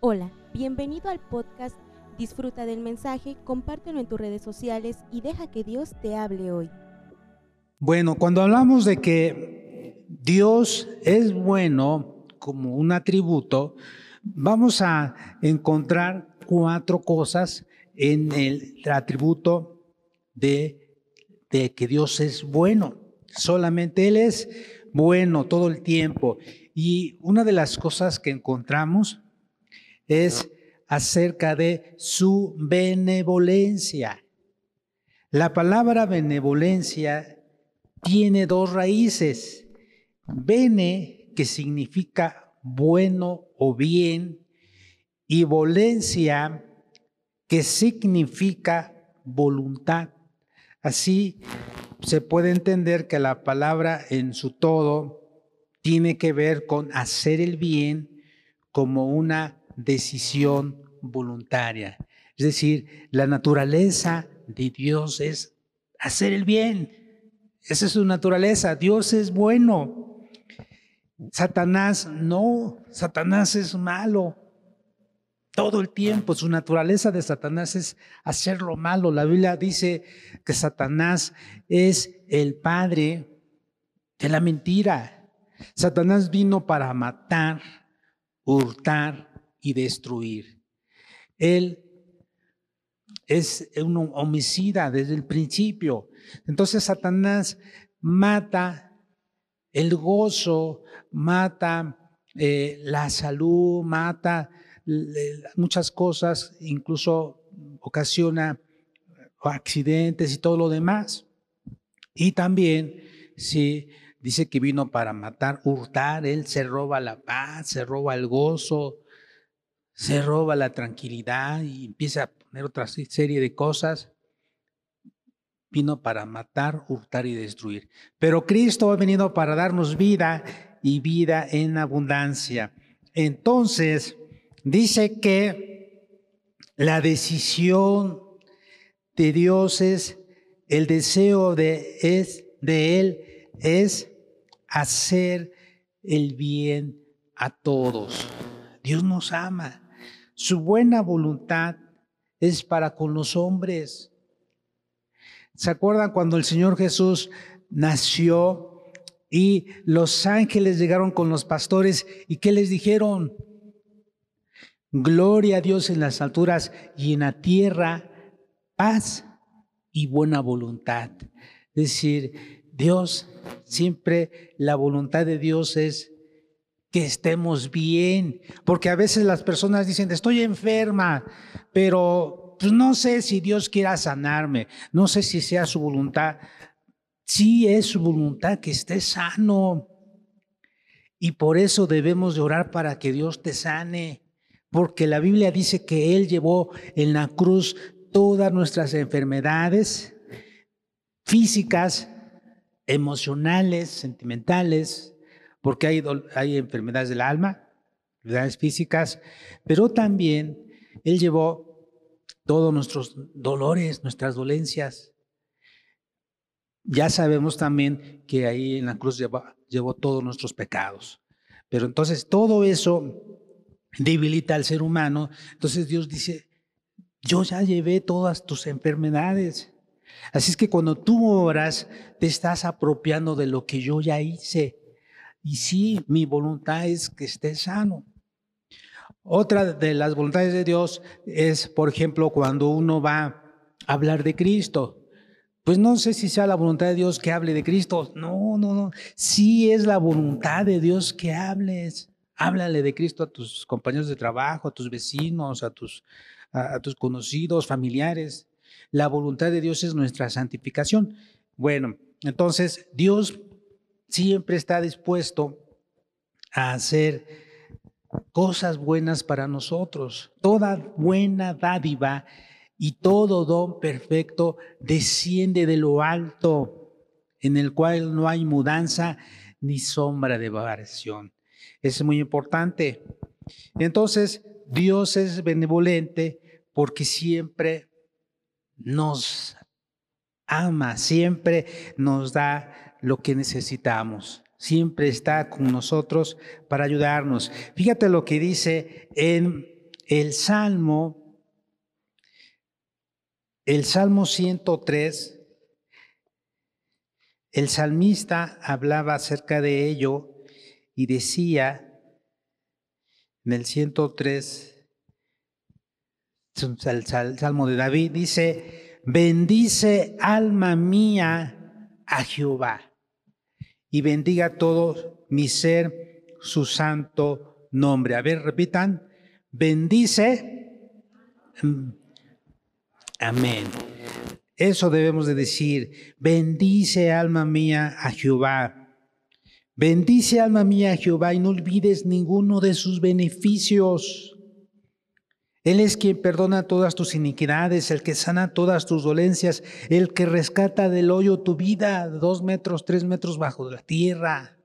Hola, bienvenido al podcast. Disfruta del mensaje, compártelo en tus redes sociales y deja que Dios te hable hoy. Bueno, cuando hablamos de que Dios es bueno como un atributo, vamos a encontrar cuatro cosas en el atributo de, que Dios es bueno. Solamente Él es bueno todo el tiempo. Y una de las cosas que encontramos es acerca de su benevolencia. La palabra benevolencia tiene dos raíces. Bene, que significa bueno o bien, y volencia, que significa voluntad. Así se puede entender que la palabra en su todo tiene que ver con hacer el bien como una decisión voluntaria. Es decir, la naturaleza de Dios es hacer el bien. Esa es su naturaleza. Dios es bueno. Satanás no. Satanás es malo. Todo el tiempo su naturaleza de Satanás es hacer lo malo. La Biblia dice que Satanás es el padre de la mentira. Satanás vino para matar, hurtar y destruir. Él es un homicida desde el principio. Entonces Satanás mata el gozo, mata eh, la salud, mata muchas cosas, incluso ocasiona accidentes y todo lo demás. Y también, si dice que vino para matar, hurtar, él se roba la paz, se roba el gozo, se roba la tranquilidad y empieza a poner otra serie de cosas. Vino para matar, hurtar y destruir. Pero Cristo ha venido para darnos vida y vida en abundancia. Entonces, dice que la decisión de Dios es, el deseo de, es, de Él es hacer el bien a todos. Dios nos ama. Su buena voluntad es para con los hombres. ¿Se acuerdan cuando el Señor Jesús nació y los ángeles llegaron con los pastores y qué les dijeron? Gloria a Dios en las alturas y en la tierra paz y buena voluntad. Es decir, Dios, siempre la voluntad de Dios es que estemos bien, porque a veces las personas dicen, estoy enferma, pero pues no sé si Dios quiera sanarme, no sé si sea su voluntad. Sí es su voluntad que esté sano. Y por eso debemos de orar para que Dios te sane, porque la Biblia dice que Él llevó en la cruz todas nuestras enfermedades físicas, emocionales, sentimentales, porque hay, enfermedades del alma, enfermedades físicas, pero también Él llevó todos nuestros dolores, nuestras dolencias. Ya sabemos también que ahí en la cruz llevó, llevó todos nuestros pecados. Pero entonces todo eso debilita al ser humano. Entonces Dios dice, yo ya llevé todas tus enfermedades. Así es que cuando tú oras, te estás apropiando de lo que yo ya hice. Y sí, mi voluntad es que esté sano. Otra de las voluntades de Dios es, por ejemplo, cuando uno va a hablar de Cristo. Pues no sé si sea la voluntad de Dios que hable de Cristo. No, no, no. Sí es la voluntad de Dios que hables. Háblale de Cristo a tus compañeros de trabajo, a tus vecinos, a tus, a, tus conocidos, familiares. La voluntad de Dios es nuestra santificación. Bueno, entonces Dios siempre está dispuesto a hacer cosas buenas para nosotros. Toda buena dádiva y todo don perfecto desciende de lo alto, en el cual no hay mudanza ni sombra de variación. Es muy importante. Entonces, Dios es benevolente porque siempre nos ama, siempre nos da lo que necesitamos. Siempre está con nosotros para ayudarnos. Fíjate lo que dice en el Salmo, el Salmo 103, el salmista hablaba acerca de ello y decía en el 103, el Salmo de David, dice, bendice alma mía a Jehová y bendiga todo mi ser su santo nombre. A ver, repitan, bendice. Amén. Eso debemos de decir, bendice alma mía a Jehová. Bendice alma mía a Jehová y no olvides ninguno de sus beneficios. Él es quien perdona todas tus iniquidades, el que sana todas tus dolencias, el que rescata del hoyo tu vida, dos metros, tres metros bajo la tierra.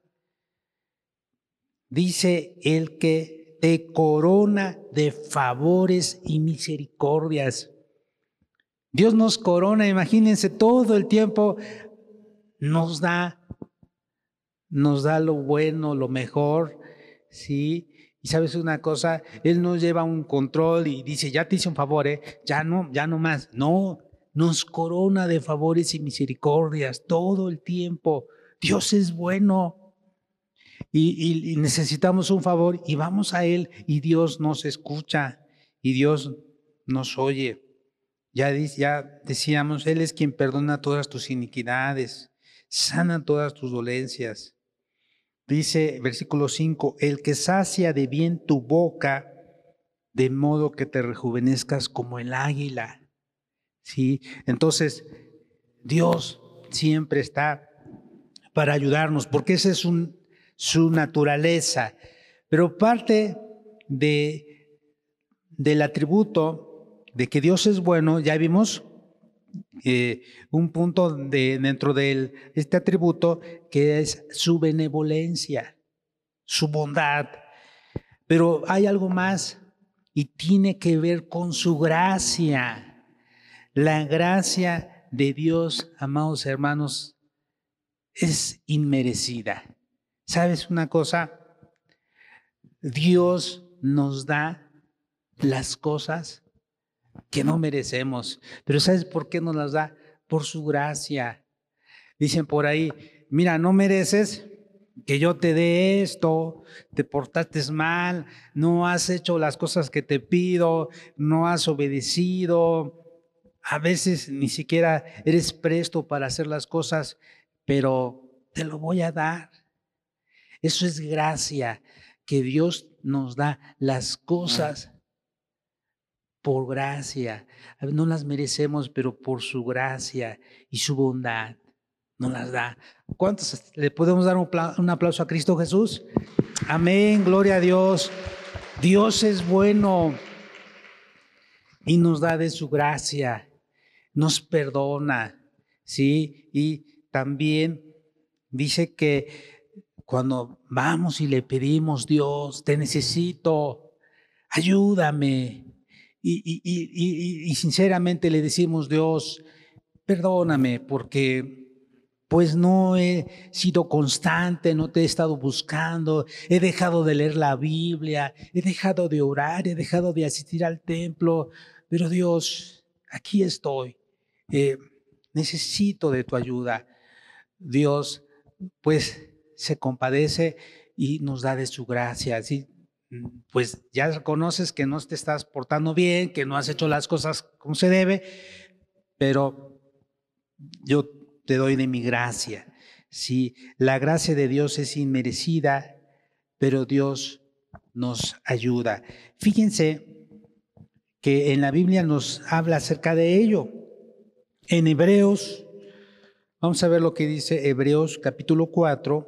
Dice el que te corona de favores y misericordias. Dios nos corona, imagínense, todo el tiempo nos da, nos da lo bueno, lo mejor, ¿sí? Y sabes una cosa, Él nos lleva un control y dice, ya te hice un favor, ¿eh? ya no, ya no más. No, nos corona de favores y misericordias todo el tiempo. Dios es bueno. Y, y necesitamos un favor y vamos a Él y Dios nos escucha y Dios nos oye. Ya, ya decíamos, Él es quien perdona todas tus iniquidades, sana todas tus dolencias. Dice versículo 5, el que sacia de bien tu boca, de modo que te rejuvenezcas como el águila. ¿Sí? Entonces, Dios siempre está para ayudarnos, porque esa es su naturaleza. Pero parte de, del atributo de que Dios es bueno, ya vimos eh, un punto de, dentro de este atributo que es su benevolencia, su bondad. Pero hay algo más y tiene que ver con su gracia. La gracia de Dios, amados hermanos, es inmerecida. ¿Sabes una cosa? Dios nos da las cosas que no merecemos. Pero ¿sabes por qué nos las da? Por su gracia. Dicen por ahí, mira, no mereces que yo te dé esto, te portaste mal, no has hecho las cosas que te pido, no has obedecido, a veces ni siquiera eres presto para hacer las cosas, pero te lo voy a dar. Eso es gracia, que Dios nos da las cosas por gracia. No las merecemos, pero por su gracia y su bondad nos las da. ¿Cuántos le podemos dar un, aplauso a Cristo Jesús? Amén, gloria a Dios. Dios es bueno y nos da de su gracia, nos perdona, ¿sí? Y también dice que cuando vamos y le pedimos, Dios, te necesito, ayúdame, y, sinceramente le decimos, Dios, perdóname porque pues no he sido constante, no te he estado buscando, he dejado de leer la Biblia, he dejado de orar, he dejado de asistir al templo, pero Dios, aquí estoy, eh, necesito de tu ayuda. Dios, pues se compadece y nos da de su gracia. Pues ya reconoces que no te estás portando bien, que no has hecho las cosas como se debe, pero yo te doy de mi gracia. Sí, la gracia de Dios es inmerecida, pero Dios nos ayuda. Fíjense que en la Biblia nos habla acerca de ello. En Hebreos, vamos a ver lo que dice Hebreos capítulo 4,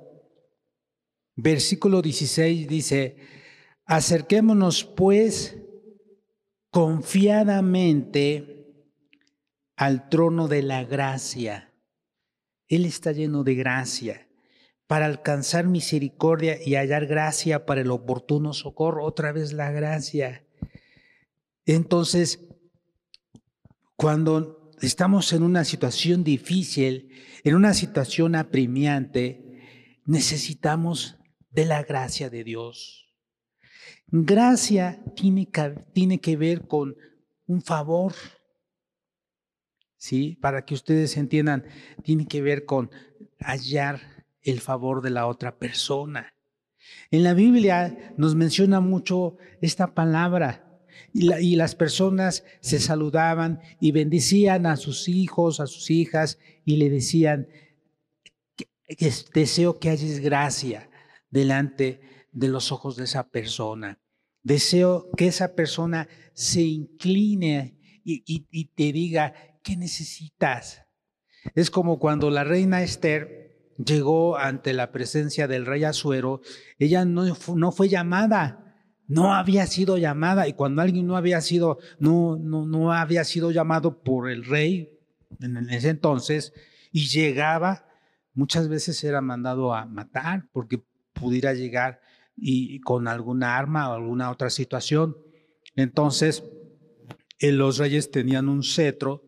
versículo 16, dice, Acerquémonos pues confiadamente al trono de la gracia. Él está lleno de gracia para alcanzar misericordia y hallar gracia para el oportuno socorro. Otra vez la gracia. Entonces, cuando estamos en una situación difícil, en una situación apremiante, necesitamos de la gracia de Dios. Gracia tiene que, tiene que ver con un favor. ¿Sí? Para que ustedes entiendan, tiene que ver con hallar el favor de la otra persona. En la Biblia nos menciona mucho esta palabra y, las personas se saludaban y bendecían a sus hijos, a sus hijas y le decían, deseo que hayas gracia delante de los ojos de esa persona. Deseo que esa persona se incline y, te diga, ¿qué necesitas? Es como cuando la reina Esther llegó ante la presencia del rey Azuero, ella no, no fue llamada, no había sido llamada y cuando alguien no había sido no no no había sido llamado por el rey en ese entonces y llegaba muchas veces era mandado a matar porque pudiera llegar y, con alguna arma o alguna otra situación. Entonces, eh, los reyes tenían un cetro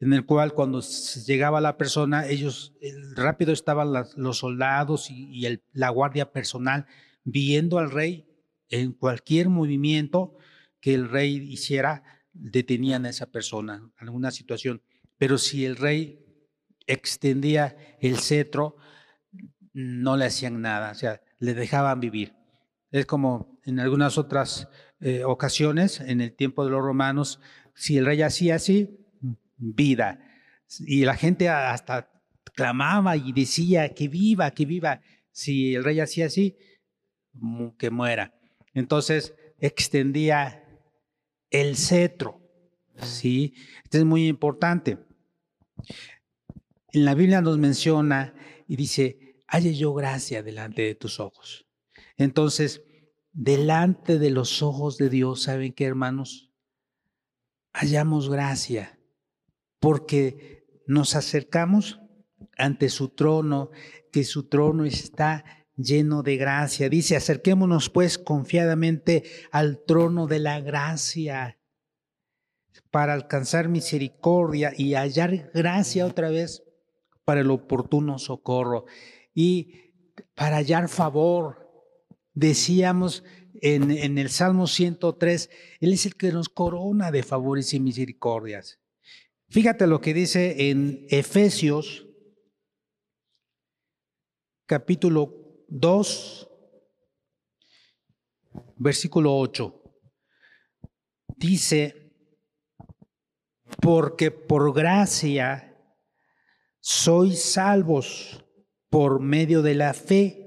en el cual cuando llegaba la persona, ellos rápido estaban los soldados y, la guardia personal viendo al rey en cualquier movimiento que el rey hiciera, detenían a esa persona, alguna situación. Pero si el rey extendía el cetro, no le hacían nada, o sea, le dejaban vivir. Es como en algunas otras eh, ocasiones, en el tiempo de los romanos, si el rey hacía así, vida. Y la gente hasta clamaba y decía que viva, que viva. Si el rey hacía así, que muera. Entonces extendía el cetro. ¿sí? Esto es muy importante. En la Biblia nos menciona y dice, halle yo gracia delante de tus ojos. Entonces, delante de los ojos de Dios, ¿saben qué, hermanos? Hallamos gracia porque nos acercamos ante su trono, que su trono está lleno de gracia. Dice, acerquémonos pues confiadamente al trono de la gracia para alcanzar misericordia y hallar gracia otra vez para el oportuno socorro y para hallar favor. Decíamos en, el Salmo 103, Él es el que nos corona de favores y misericordias. Fíjate lo que dice en Efesios capítulo 2, versículo 8. Dice, porque por gracia sois salvos por medio de la fe.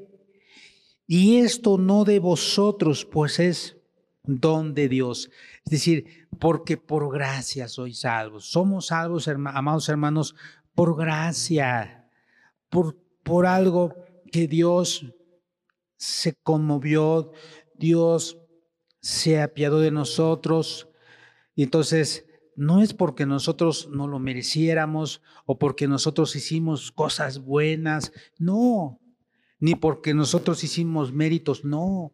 Y esto no de vosotros, pues es don de Dios. Es decir, porque por gracia sois salvos. Somos salvos, amados hermanos, por gracia, por, por algo que Dios se conmovió, Dios se apiadó de nosotros. Y entonces, no es porque nosotros no lo mereciéramos o porque nosotros hicimos cosas buenas, no, ni porque nosotros hicimos méritos, no,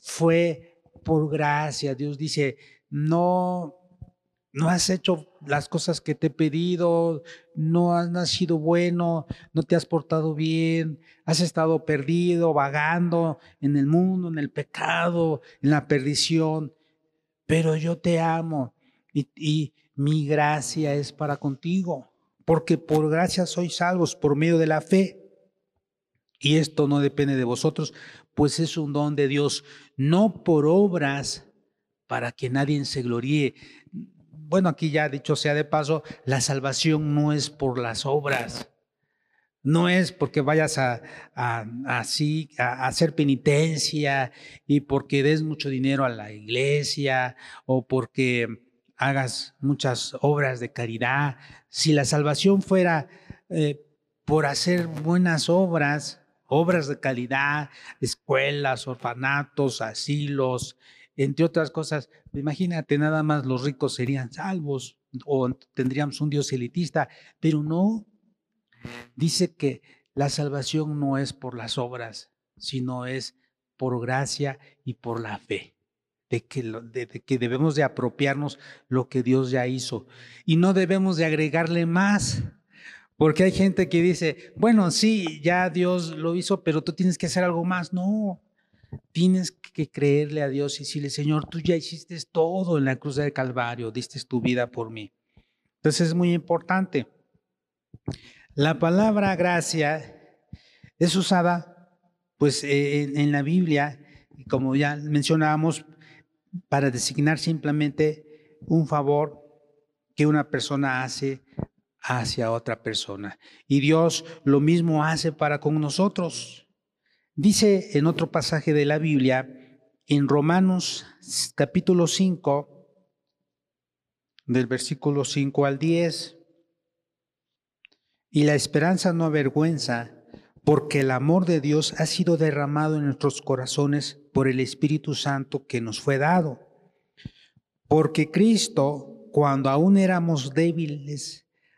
fue por gracia. Dios dice, no, no has hecho las cosas que te he pedido, no has nacido bueno, no te has portado bien, has estado perdido, vagando en el mundo, en el pecado, en la perdición, pero yo te amo y, y mi gracia es para contigo, porque por gracia sois salvos por medio de la fe. Y esto no depende de vosotros, pues es un don de Dios, no por obras para que nadie se gloríe. Bueno, aquí ya dicho sea de paso, la salvación no es por las obras. No es porque vayas a, así a, hacer penitencia y porque des mucho dinero a la iglesia o porque hagas muchas obras de caridad. Si la salvación fuera eh, por hacer buenas obras, obras de calidad, escuelas, orfanatos, asilos, entre otras cosas, imagínate, nada más los ricos serían salvos o tendríamos un Dios elitista, pero no. Dice que la salvación no es por las obras, sino es por gracia y por la fe. De que, de que debemos de apropiarnos lo que Dios ya hizo y no debemos de agregarle más. Porque hay gente que dice, bueno, sí, ya Dios lo hizo, pero tú tienes que hacer algo más. No, Tienes que creerle a Dios y decirle, Señor, tú ya hiciste todo en la cruz del Calvario, diste tu vida por mí. Entonces es muy importante. La palabra gracia es usada pues en, la Biblia, como ya mencionábamos, para designar simplemente un favor que una persona hace hacia otra persona. Y Dios lo mismo hace para con nosotros. Dice en otro pasaje de la Biblia, en Romanos capítulo 5, del versículo 5 al 10, y la esperanza no avergüenza, porque el amor de Dios ha sido derramado en nuestros corazones por el Espíritu Santo que nos fue dado. Porque Cristo, cuando aún éramos débiles,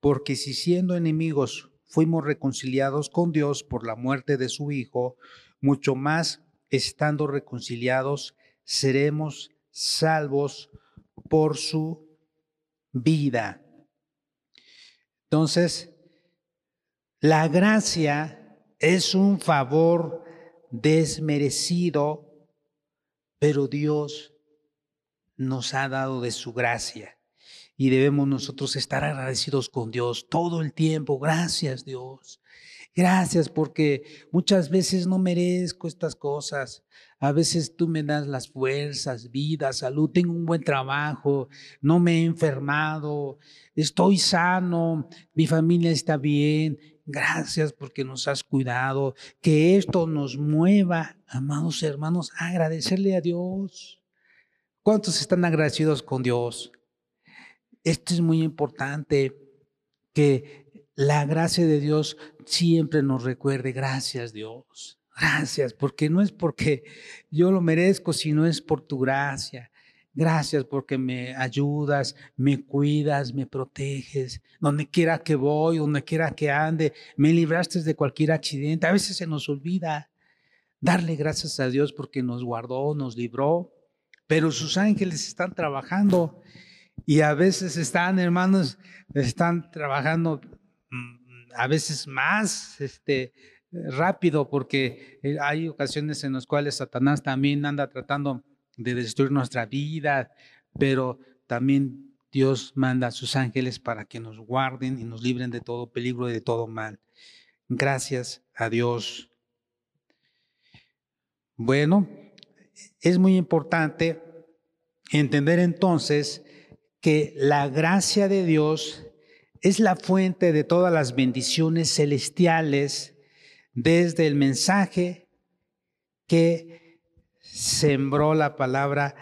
porque si siendo enemigos fuimos reconciliados con Dios por la muerte de su Hijo, mucho más, estando reconciliados, seremos salvos por su vida. Entonces, la gracia es un favor desmerecido, pero Dios nos ha dado de su gracia y debemos nosotros estar agradecidos con Dios todo el tiempo. Gracias Dios. Gracias porque muchas veces no merezco estas cosas. A veces tú me das las fuerzas, vida, salud, tengo un buen trabajo, no me he enfermado, estoy sano, mi familia está bien. Gracias porque nos has cuidado. Que esto nos mueva, amados hermanos, a agradecerle a Dios. ¿Cuántos están agradecidos con Dios? Esto es muy importante, que la gracia de Dios siempre nos recuerde, gracias Dios. Gracias, porque no es porque yo lo merezco, sino es por tu gracia. Gracias porque me ayudas, me cuidas, me proteges. Donde quiera que voy, donde quiera que ande, me libraste de cualquier accidente. A veces se nos olvida darle gracias a Dios porque nos guardó, nos libró. Pero sus ángeles están trabajando y a veces están, hermanos, están trabajando mm, a veces más, este, rápido porque eh, hay ocasiones en las cuales Satanás también anda tratando de destruir nuestra vida, pero también Dios manda a sus ángeles para que nos guarden y nos libren de todo peligro y de todo mal. Gracias a Dios. Bueno, es muy importante entender entonces que la gracia de Dios es la fuente de todas las bendiciones celestiales desde el mensaje que sembró la palabra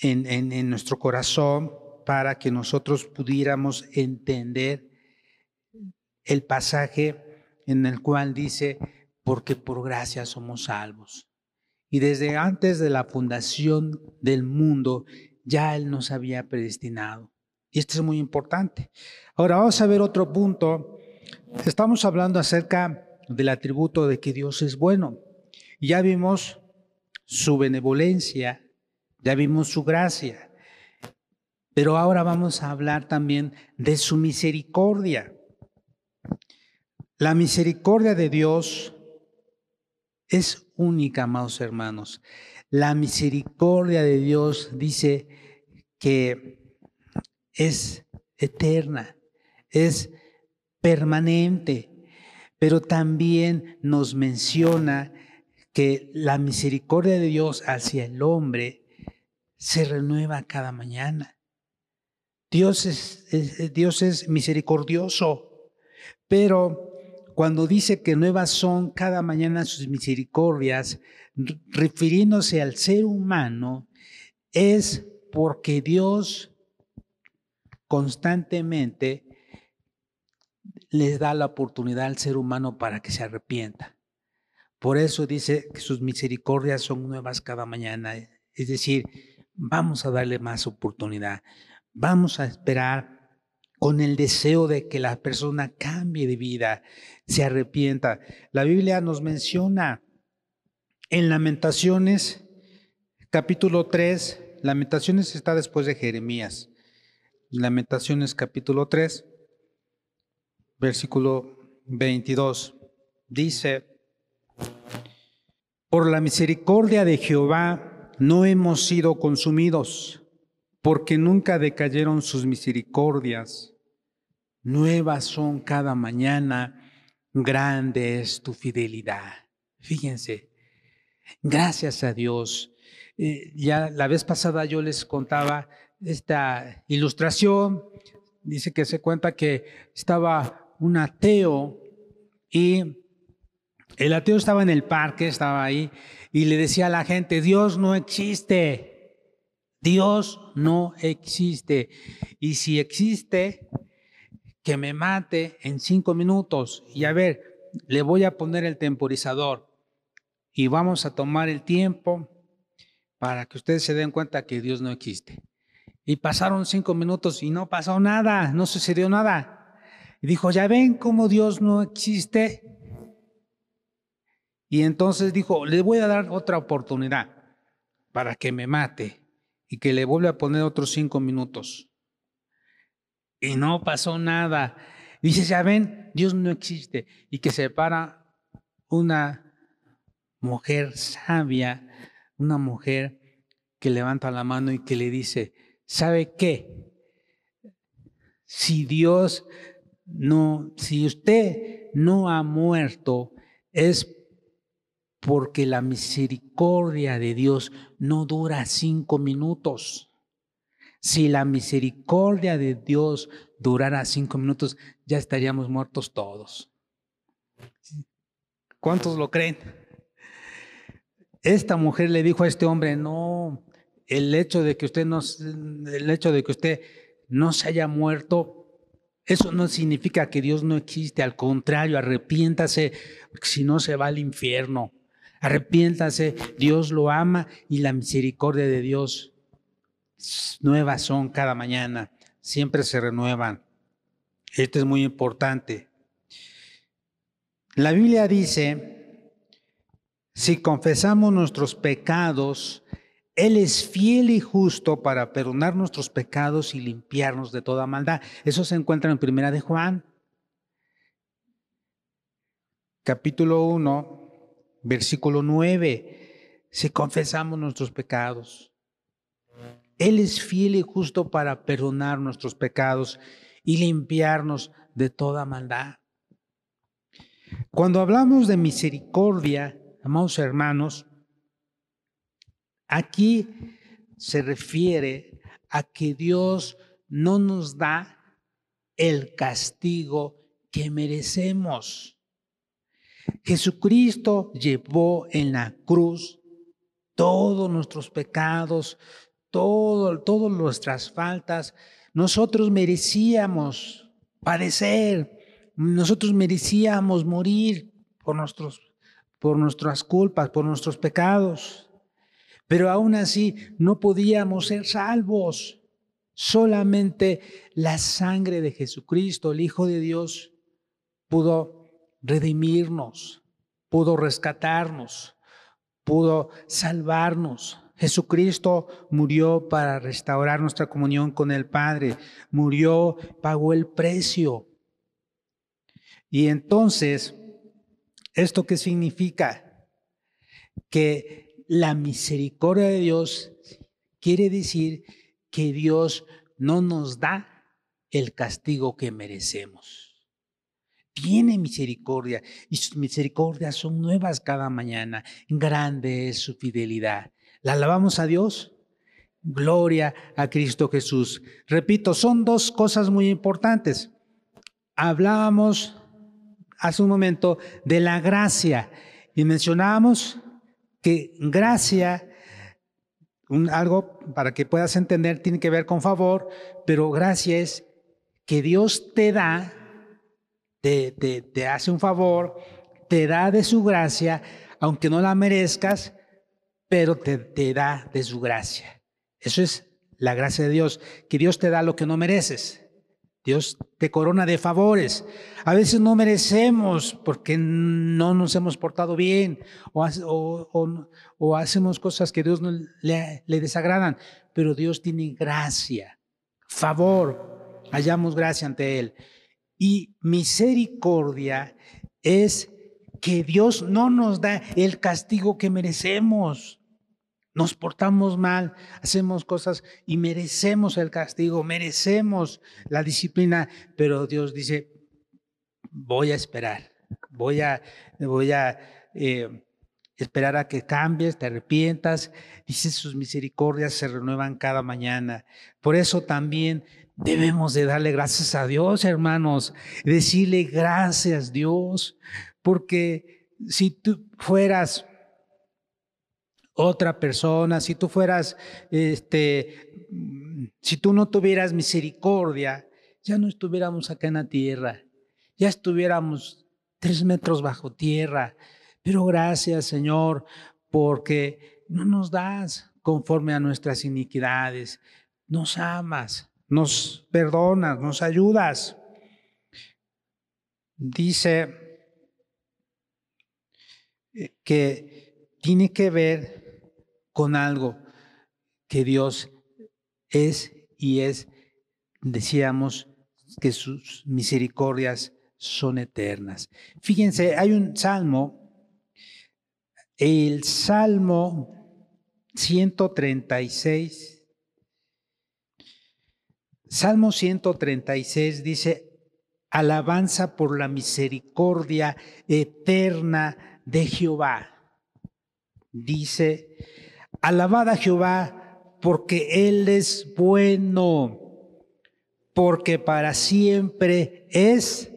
en, nuestro corazón para que nosotros pudiéramos entender el pasaje en el cual dice, porque por gracia somos salvos. Y desde antes de la fundación del mundo, ya Él nos había predestinado. Y esto es muy importante. Ahora vamos a ver otro punto. Estamos hablando acerca del atributo de que Dios es bueno. Ya vimos su benevolencia, ya vimos su gracia, pero ahora vamos a hablar también de su misericordia. La misericordia de Dios es única, amados hermanos. La misericordia de Dios dice que es eterna, es permanente, pero también nos menciona que la misericordia de Dios hacia el hombre se renueva cada mañana. Dios es, Dios es misericordioso, pero cuando dice que nuevas son cada mañana sus misericordias, refiriéndose al ser humano, es porque Dios constantemente les da la oportunidad al ser humano para que se arrepienta. Por eso dice que sus misericordias son nuevas cada mañana. Es decir, vamos a darle más oportunidad. Vamos a esperar con el deseo de que la persona cambie de vida, se arrepienta. La Biblia nos menciona en Lamentaciones, capítulo 3, Lamentaciones está después de Jeremías. Lamentaciones capítulo 3, versículo 22, dice, por la misericordia de Jehová no hemos sido consumidos, porque nunca decayeron sus misericordias. Nuevas son cada mañana, grande es tu fidelidad. Fíjense, gracias a Dios. Eh, ya la vez pasada yo les contaba esta ilustración. Dice que se cuenta que estaba un ateo y el ateo estaba en el parque, estaba ahí, y le decía a la gente, Dios no existe, Dios no existe. Y si existe, que me mate en cinco minutos. Y a ver, le voy a poner el temporizador y vamos a tomar el tiempo para que ustedes se den cuenta que Dios no existe. Y pasaron cinco minutos y no pasó nada, no sucedió nada. Y dijo, ya ven cómo Dios no existe. Y entonces dijo, le voy a dar otra oportunidad para que me mate y que le vuelva a poner otros cinco minutos. Y no pasó nada. dice, ya ven, Dios no existe. Y que se para una mujer sabia, una mujer que levanta la mano y que le dice, ¿sabe qué? Si Dios no, si usted no ha muerto, es porque la misericordia de Dios no dura cinco minutos. Si la misericordia de Dios durara cinco minutos, ya estaríamos muertos todos. ¿Cuántos lo creen? Esta mujer le dijo a este hombre, no, el hecho de que usted no, el hecho de que usted no se haya muerto, eso no significa que Dios no existe, al contrario, arrepiéntase, si no se va al infierno. Arrepiéntase, Dios lo ama y la misericordia de Dios nuevas son cada mañana, siempre se renuevan. Esto es muy importante. La Biblia dice, si confesamos nuestros pecados, Él es fiel y justo para perdonar nuestros pecados y limpiarnos de toda maldad. Eso se encuentra en Primera de Juan, capítulo 1, Versículo 9, si confesamos nuestros pecados. Él es fiel y justo para perdonar nuestros pecados y limpiarnos de toda maldad. Cuando hablamos de misericordia, amados hermanos, aquí se refiere a que Dios no nos da el castigo que merecemos. Jesucristo llevó en la cruz todos nuestros pecados, todo, todas nuestras faltas. Nosotros merecíamos padecer, nosotros merecíamos morir por, nuestros, por nuestras culpas, por nuestros pecados. Pero aún así no podíamos ser salvos. Solamente la sangre de Jesucristo, el Hijo de Dios, pudo redimirnos, pudo rescatarnos, pudo salvarnos. Jesucristo murió para restaurar nuestra comunión con el Padre, murió, pagó el precio. Y entonces, ¿esto qué significa? Que la misericordia de Dios quiere decir que Dios no nos da el castigo que merecemos tiene misericordia y sus misericordias son nuevas cada mañana. Grande es su fidelidad. ¿La alabamos a Dios? Gloria a Cristo Jesús. Repito, son dos cosas muy importantes. Hablábamos hace un momento de la gracia y mencionábamos que gracia, algo para que puedas entender, tiene que ver con favor, pero gracia es que Dios te da te, hace un favor, te da de su gracia, aunque no la merezcas, pero te, te da de su gracia. Eso es la gracia de Dios, que Dios te da lo que no mereces. Dios te corona de favores. A veces no merecemos porque no nos hemos portado bien o, hacemos cosas que Dios le, le desagradan, pero Dios tiene gracia, favor, hallamos gracia ante Él. Y misericordia es que Dios no nos da el castigo que merecemos. Nos portamos mal, hacemos cosas y merecemos el castigo, merecemos la disciplina, pero Dios dice, voy a esperar, voy a, eh, esperar a que cambies, te arrepientas. Dice, sus misericordias se renuevan cada mañana. Por eso también debemos de darle gracias a Dios, hermanos, decirle gracias Dios, porque si tú fueras otra persona, si tú fueras, este, si tú no tuvieras misericordia, ya no estuviéramos acá en la tierra, ya estuviéramos tres metros bajo tierra. Pero gracias, Señor, porque no nos das conforme a nuestras iniquidades, nos amas, nos perdonas, nos ayudas. Dice que tiene que ver con algo que Dios es y es, decíamos, que sus misericordias son eternas. Fíjense, hay un salmo, el Salmo 136, Salmo 136 dice, alabanza por la misericordia eterna de Jehová. Dice, Alabad a Jehová porque Él es bueno, porque para siempre es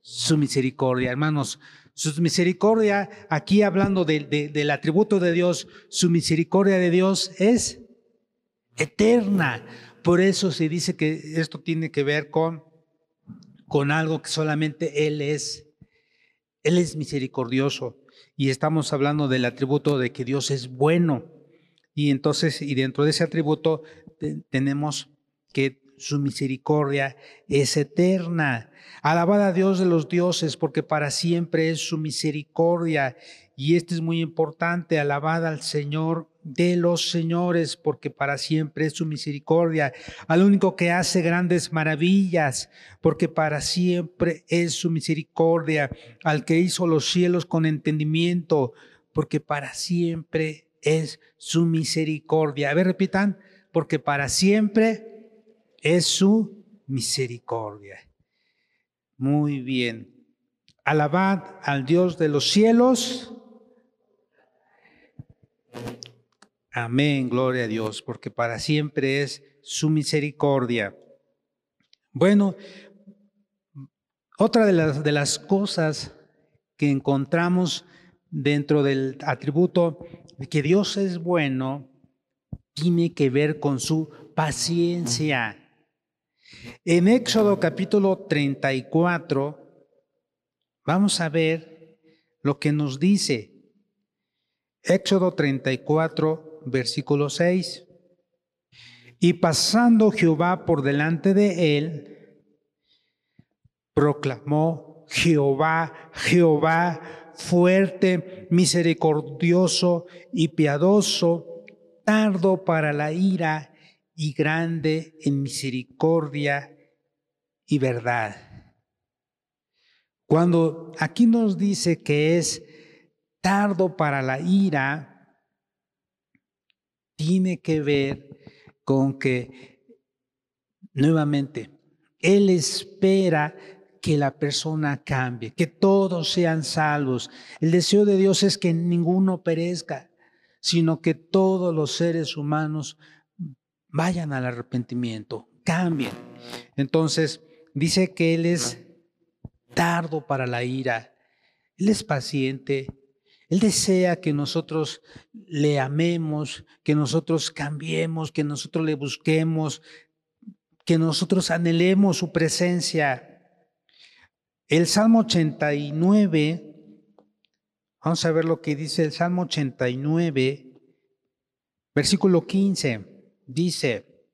su misericordia. Hermanos, su misericordia, aquí hablando del atributo de Dios, su misericordia de Dios es eterna. Por eso se dice que esto tiene que ver con, con algo que solamente Él es. Él es misericordioso. Y estamos hablando del atributo de que Dios es bueno. Y entonces, y dentro de ese atributo tenemos que su misericordia es eterna. Alabada a Dios de los dioses, porque para siempre es su misericordia. Y esto es muy importante, alabada al Señor de los señores, porque para siempre es su misericordia. Al único que hace grandes maravillas, porque para siempre es su misericordia. Al que hizo los cielos con entendimiento, porque para siempre es su misericordia. A ver, repitan, porque para siempre es su misericordia. Muy bien. Alabad al Dios de los cielos. Amén, gloria a Dios, porque para siempre es su misericordia. Bueno, otra de las, de las cosas que encontramos dentro del atributo que Dios es bueno, tiene que ver con su paciencia. En Éxodo capítulo 34, vamos a ver lo que nos dice. Éxodo 34, versículo 6. Y pasando Jehová por delante de él, proclamó Jehová, Jehová, fuerte, misericordioso y piadoso, tardo para la ira y grande en misericordia y verdad. Cuando aquí nos dice que es tardo para la ira, tiene que ver con que, nuevamente, Él espera que la persona cambie, que todos sean salvos. El deseo de Dios es que ninguno perezca, sino que todos los seres humanos vayan al arrepentimiento, cambien. Entonces, dice que Él es tardo para la ira, Él es paciente, Él desea que nosotros le amemos, que nosotros cambiemos, que nosotros le busquemos, que nosotros anhelemos su presencia. El Salmo 89, Vamos a ver lo que dice el Salmo 89, versículo 15. Dice,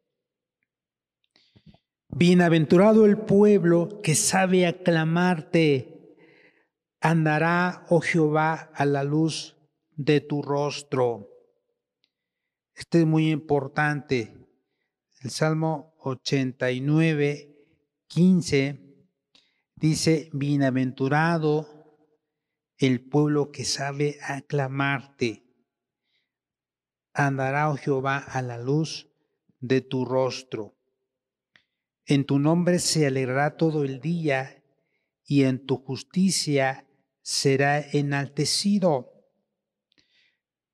Bienaventurado el pueblo que sabe aclamarte, andará, oh Jehová, a la luz de tu rostro. Este es muy importante. El Salmo 89, 15 dice, Bienaventurado el pueblo que sabe aclamarte, andará, oh Jehová, a la luz de tu rostro. En tu nombre se alegrará todo el día y en tu justicia será enaltecido.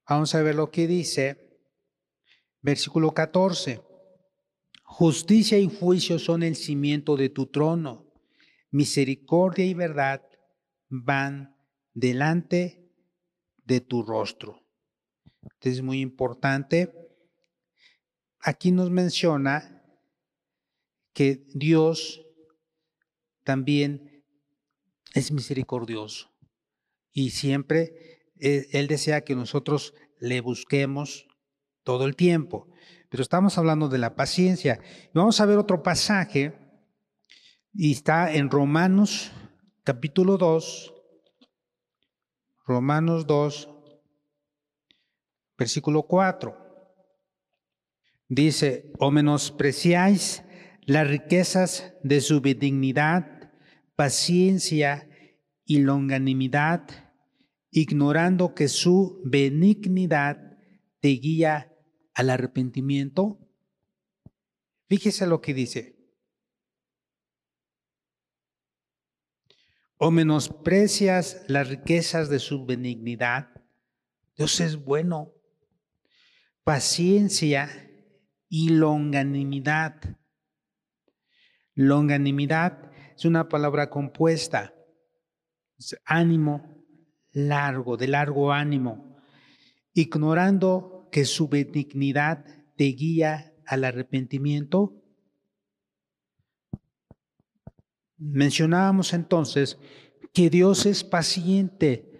Vamos a ver lo que dice. Versículo 14. Justicia y juicio son el cimiento de tu trono. Misericordia y verdad van delante de tu rostro. Esto es muy importante. Aquí nos menciona que Dios también es misericordioso y siempre eh, Él desea que nosotros le busquemos todo el tiempo. Pero estamos hablando de la paciencia. Vamos a ver otro pasaje y está en Romanos capítulo 2, Romanos 2, versículo 4. Dice, o menospreciáis las riquezas de su benignidad, paciencia y longanimidad, ignorando que su benignidad te guía al arrepentimiento. Fíjese lo que dice. O menosprecias las riquezas de su benignidad. Dios es bueno. Paciencia y longanimidad Longanimidad es una palabra compuesta, ánimo largo, de largo ánimo, ignorando que su benignidad te guía al arrepentimiento. Mencionábamos entonces que Dios es paciente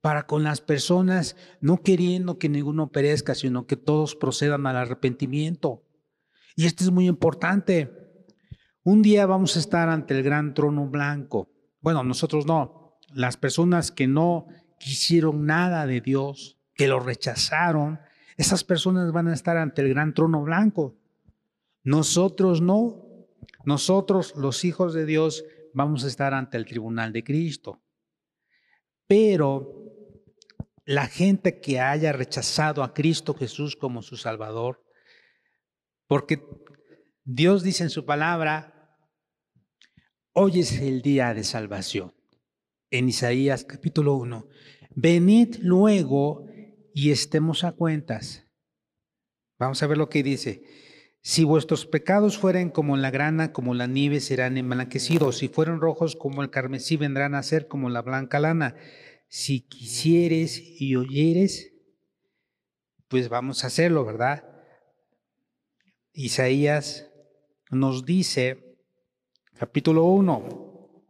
para con las personas, no queriendo que ninguno perezca, sino que todos procedan al arrepentimiento. Y esto es muy importante. Un día vamos a estar ante el gran trono blanco. Bueno, nosotros no. Las personas que no quisieron nada de Dios, que lo rechazaron, esas personas van a estar ante el gran trono blanco. Nosotros no. Nosotros, los hijos de Dios, vamos a estar ante el tribunal de Cristo. Pero la gente que haya rechazado a Cristo Jesús como su Salvador, porque Dios dice en su palabra, Hoy es el día de salvación. En Isaías capítulo 1. Venid luego y estemos a cuentas. Vamos a ver lo que dice. Si vuestros pecados fueren como la grana, como la nieve, serán emblanquecidos. Si fueren rojos como el carmesí, vendrán a ser como la blanca lana. Si quisieres y oyeres, pues vamos a hacerlo, ¿verdad? Isaías nos dice capítulo 1.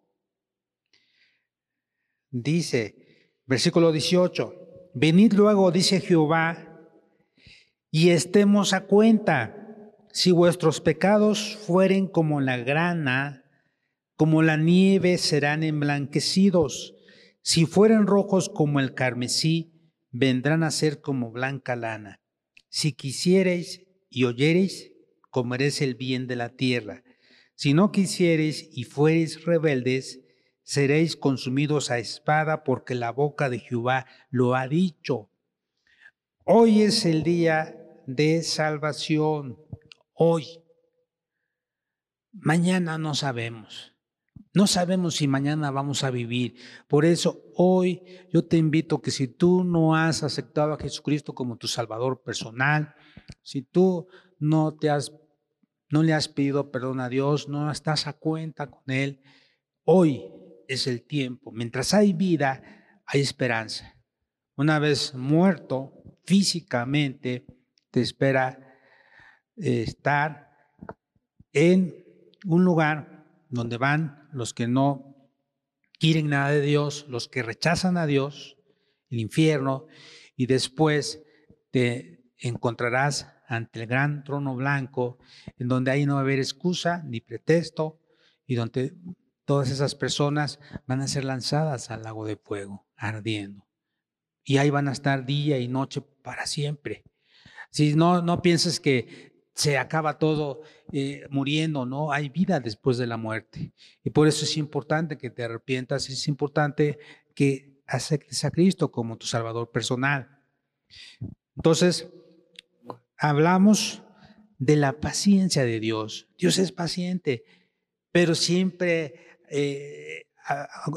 Dice, versículo 18, venid luego, dice Jehová, y estemos a cuenta, si vuestros pecados fueren como la grana, como la nieve serán emblanquecidos, si fueren rojos como el carmesí, vendrán a ser como blanca lana. Si quisiereis y oyereis, comeréis el bien de la tierra. Si no quisiereis y fuereis rebeldes, seréis consumidos a espada, porque la boca de Jehová lo ha dicho. Hoy es el día de salvación. Hoy. Mañana no sabemos. No sabemos si mañana vamos a vivir. Por eso hoy yo te invito que si tú no has aceptado a Jesucristo como tu Salvador personal, si tú no te has no le has pedido perdón a Dios, no estás a cuenta con Él, hoy es el tiempo. Mientras hay vida, hay esperanza. Una vez muerto físicamente, te espera estar en un lugar donde van los que no quieren nada de Dios, los que rechazan a Dios, el infierno, y después te encontrarás ante el gran trono blanco, en donde ahí no va a haber excusa ni pretexto, y donde todas esas personas van a ser lanzadas al lago de fuego, ardiendo. Y ahí van a estar día y noche para siempre. Si no, no pienses que se acaba todo eh, muriendo, no, hay vida después de la muerte. Y por eso es importante que te arrepientas, es importante que aceptes a Cristo como tu Salvador personal. Entonces, hablamos de la paciencia de Dios. Dios es paciente, pero siempre, eh,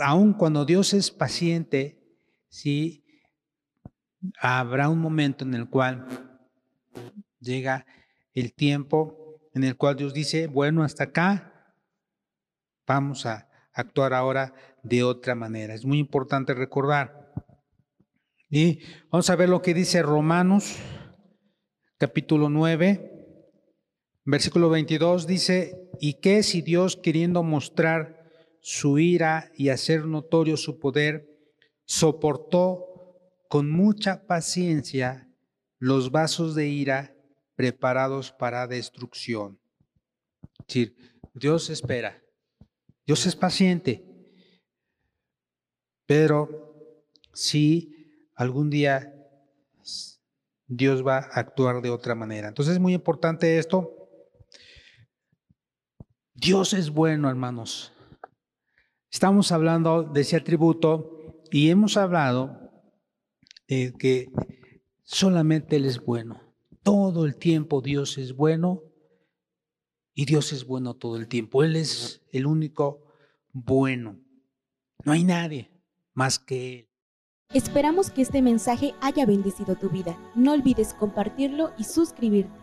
aun cuando Dios es paciente, sí, habrá un momento en el cual llega el tiempo en el cual Dios dice, bueno, hasta acá, vamos a actuar ahora de otra manera. Es muy importante recordar. Y vamos a ver lo que dice Romanos capítulo 9, versículo 22, dice, ¿y qué si Dios queriendo mostrar su ira y hacer notorio su poder, soportó con mucha paciencia los vasos de ira preparados para destrucción. Es decir, Dios espera, Dios es paciente, pero si algún día Dios va a actuar de otra manera. Entonces es muy importante esto. Dios es bueno, hermanos. Estamos hablando de ese atributo y hemos hablado de que solamente Él es bueno. Todo el tiempo Dios es bueno y Dios es bueno todo el tiempo. Él es el único bueno. No hay nadie más que Él. Esperamos que este mensaje haya bendecido tu vida. No olvides compartirlo y suscribirte.